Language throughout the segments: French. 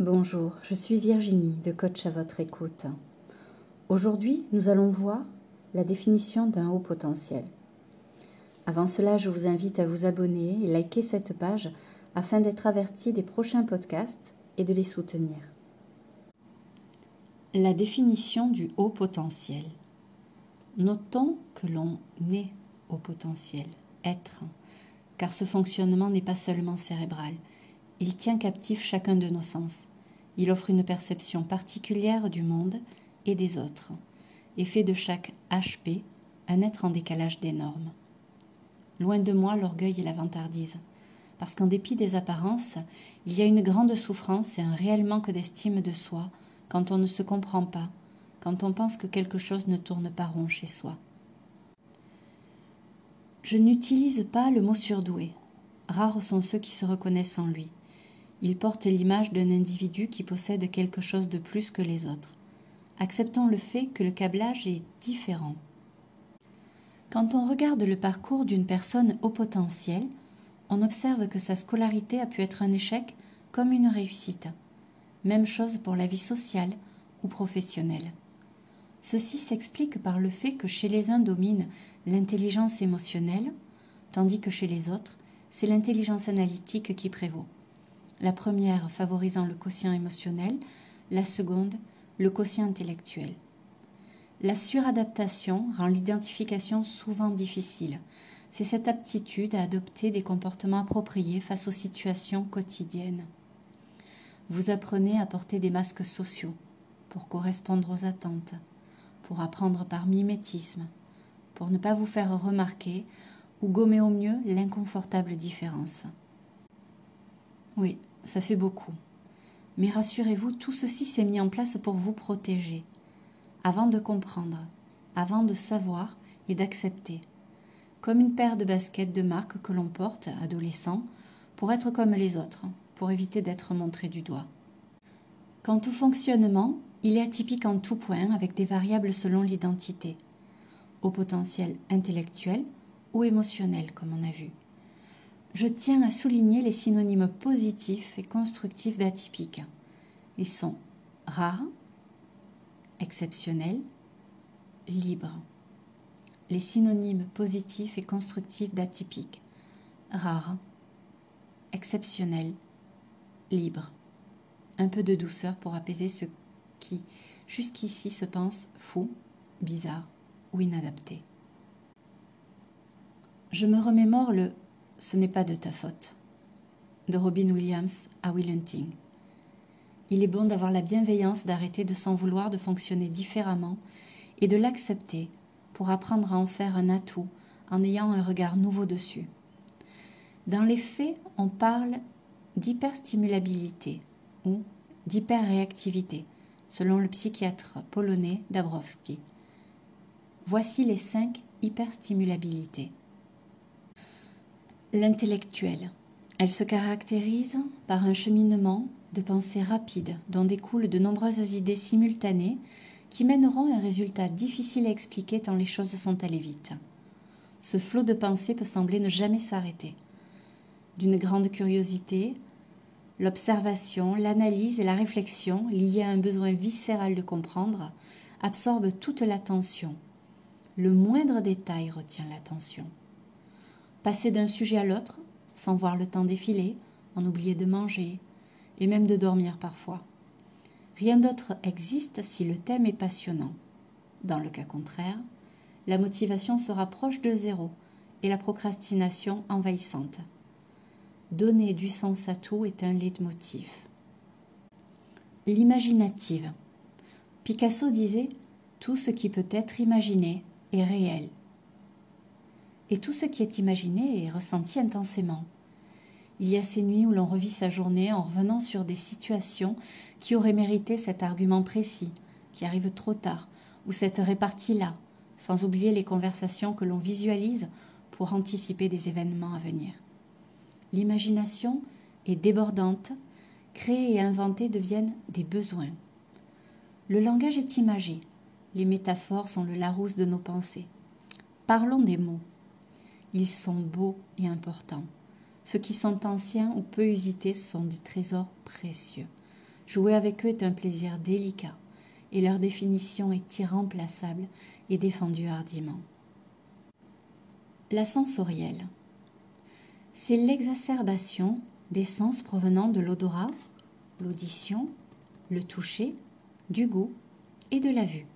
Bonjour, je suis Virginie de Coach à votre écoute. Aujourd'hui, nous allons voir la définition d'un haut potentiel. Avant cela, je vous invite à vous abonner et liker cette page afin d'être averti des prochains podcasts et de les soutenir. La définition du haut potentiel. Notons que l'on est au potentiel, être, car ce fonctionnement n'est pas seulement cérébral, il tient captif chacun de nos sens. Il offre une perception particulière du monde et des autres, et fait de chaque HP un être en décalage des normes. Loin de moi l'orgueil et la vantardise, parce qu'en dépit des apparences, il y a une grande souffrance et un réel manque d'estime de soi quand on ne se comprend pas, quand on pense que quelque chose ne tourne pas rond chez soi. Je n'utilise pas le mot surdoué. Rares sont ceux qui se reconnaissent en lui. Il porte l'image d'un individu qui possède quelque chose de plus que les autres. Acceptons le fait que le câblage est différent. Quand on regarde le parcours d'une personne au potentiel, on observe que sa scolarité a pu être un échec comme une réussite. Même chose pour la vie sociale ou professionnelle. Ceci s'explique par le fait que chez les uns domine l'intelligence émotionnelle, tandis que chez les autres, c'est l'intelligence analytique qui prévaut la première favorisant le quotient émotionnel, la seconde le quotient intellectuel. La suradaptation rend l'identification souvent difficile. C'est cette aptitude à adopter des comportements appropriés face aux situations quotidiennes. Vous apprenez à porter des masques sociaux pour correspondre aux attentes, pour apprendre par mimétisme, pour ne pas vous faire remarquer ou gommer au mieux l'inconfortable différence. Oui, ça fait beaucoup. Mais rassurez-vous, tout ceci s'est mis en place pour vous protéger, avant de comprendre, avant de savoir et d'accepter. Comme une paire de baskets de marque que l'on porte, adolescent, pour être comme les autres, pour éviter d'être montré du doigt. Quant au fonctionnement, il est atypique en tout point avec des variables selon l'identité, au potentiel intellectuel ou émotionnel comme on a vu je tiens à souligner les synonymes positifs et constructifs d'atypique. Ils sont rares, exceptionnels, libres. Les synonymes positifs et constructifs d'atypique. Rare, exceptionnel, libre. Un peu de douceur pour apaiser ce qui, jusqu'ici, se pense fou, bizarre ou inadapté. Je me remémore le ce n'est pas de ta faute. De Robin Williams à Will Hunting. Il est bon d'avoir la bienveillance d'arrêter de s'en vouloir de fonctionner différemment et de l'accepter pour apprendre à en faire un atout en ayant un regard nouveau dessus. Dans les faits, on parle d'hyperstimulabilité ou d'hyperréactivité, selon le psychiatre polonais Dabrowski. Voici les cinq hyperstimulabilités. L'intellectuelle. Elle se caractérise par un cheminement de pensée rapide dont découlent de nombreuses idées simultanées qui mèneront à un résultat difficile à expliquer tant les choses sont allées vite. Ce flot de pensée peut sembler ne jamais s'arrêter. D'une grande curiosité, l'observation, l'analyse et la réflexion liées à un besoin viscéral de comprendre absorbent toute l'attention. Le moindre détail retient l'attention passer d'un sujet à l'autre, sans voir le temps défiler, en oublier de manger, et même de dormir parfois. Rien d'autre existe si le thème est passionnant. Dans le cas contraire, la motivation se rapproche de zéro et la procrastination envahissante. Donner du sens à tout est un leitmotiv. L'imaginative. Picasso disait Tout ce qui peut être imaginé est réel et tout ce qui est imaginé est ressenti intensément. Il y a ces nuits où l'on revit sa journée en revenant sur des situations qui auraient mérité cet argument précis, qui arrive trop tard, ou cette répartie-là, sans oublier les conversations que l'on visualise pour anticiper des événements à venir. L'imagination est débordante, créer et inventer deviennent des besoins. Le langage est imagé, les métaphores sont le Larousse de nos pensées. Parlons des mots. Ils sont beaux et importants. Ceux qui sont anciens ou peu usités sont des trésors précieux. Jouer avec eux est un plaisir délicat et leur définition est irremplaçable et défendue hardiment. La sensorielle. C'est l'exacerbation des sens provenant de l'odorat, l'audition, le toucher, du goût et de la vue.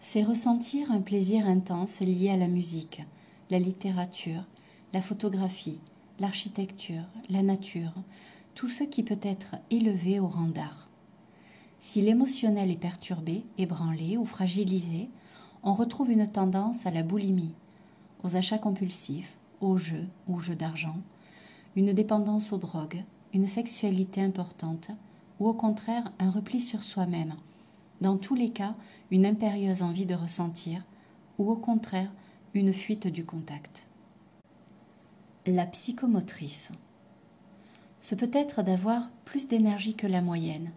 C'est ressentir un plaisir intense lié à la musique, la littérature, la photographie, l'architecture, la nature, tout ce qui peut être élevé au rang d'art. Si l'émotionnel est perturbé, ébranlé ou fragilisé, on retrouve une tendance à la boulimie, aux achats compulsifs, aux jeux ou jeux d'argent, une dépendance aux drogues, une sexualité importante, ou au contraire un repli sur soi-même. Dans tous les cas, une impérieuse envie de ressentir, ou au contraire une fuite du contact. La psychomotrice. Ce peut être d'avoir plus d'énergie que la moyenne,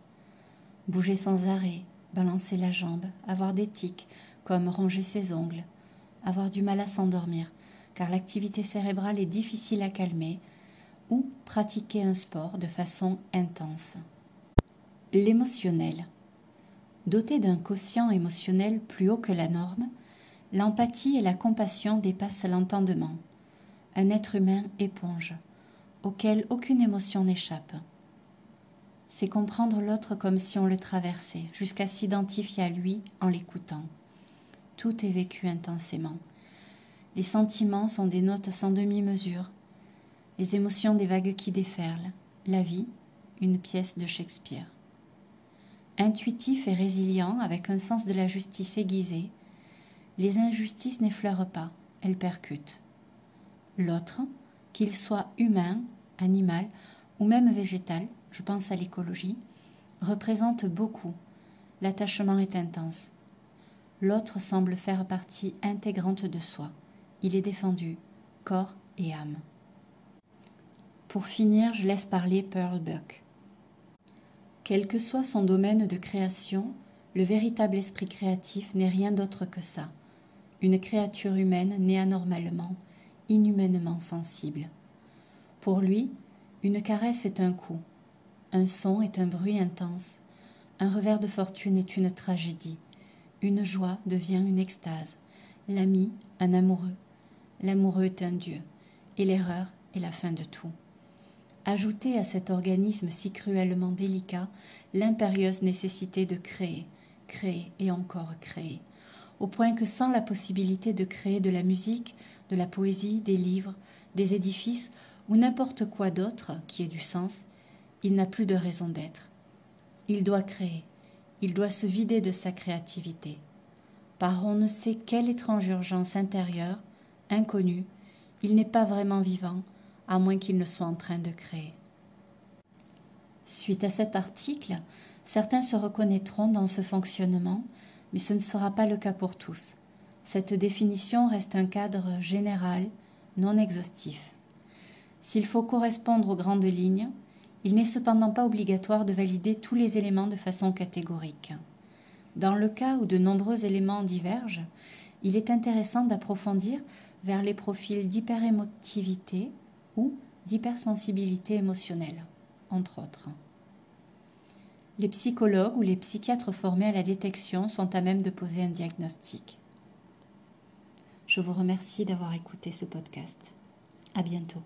bouger sans arrêt, balancer la jambe, avoir des tics comme ronger ses ongles, avoir du mal à s'endormir car l'activité cérébrale est difficile à calmer, ou pratiquer un sport de façon intense. L'émotionnel. Doté d'un quotient émotionnel plus haut que la norme, l'empathie et la compassion dépassent l'entendement. Un être humain éponge, auquel aucune émotion n'échappe. C'est comprendre l'autre comme si on le traversait, jusqu'à s'identifier à lui en l'écoutant. Tout est vécu intensément. Les sentiments sont des notes sans demi-mesure, les émotions des vagues qui déferlent, la vie, une pièce de Shakespeare. Intuitif et résilient, avec un sens de la justice aiguisé, les injustices n'effleurent pas, elles percutent. L'autre, qu'il soit humain, animal ou même végétal, je pense à l'écologie, représente beaucoup. L'attachement est intense. L'autre semble faire partie intégrante de soi. Il est défendu, corps et âme. Pour finir, je laisse parler Pearl Buck. Quel que soit son domaine de création, le véritable esprit créatif n'est rien d'autre que ça, une créature humaine née anormalement, inhumainement sensible. Pour lui, une caresse est un coup, un son est un bruit intense, un revers de fortune est une tragédie, une joie devient une extase, l'ami un amoureux, l'amoureux est un dieu, et l'erreur est la fin de tout. Ajoutez à cet organisme si cruellement délicat l'impérieuse nécessité de créer, créer et encore créer, au point que sans la possibilité de créer de la musique, de la poésie, des livres, des édifices ou n'importe quoi d'autre qui ait du sens, il n'a plus de raison d'être. Il doit créer, il doit se vider de sa créativité. Par on ne sait quelle étrange urgence intérieure, inconnue, il n'est pas vraiment vivant, à moins qu'il ne soit en train de créer. Suite à cet article, certains se reconnaîtront dans ce fonctionnement, mais ce ne sera pas le cas pour tous. Cette définition reste un cadre général, non exhaustif. S'il faut correspondre aux grandes lignes, il n'est cependant pas obligatoire de valider tous les éléments de façon catégorique. Dans le cas où de nombreux éléments divergent, il est intéressant d'approfondir vers les profils d'hyperémotivité ou d'hypersensibilité émotionnelle, entre autres. Les psychologues ou les psychiatres formés à la détection sont à même de poser un diagnostic. Je vous remercie d'avoir écouté ce podcast. À bientôt.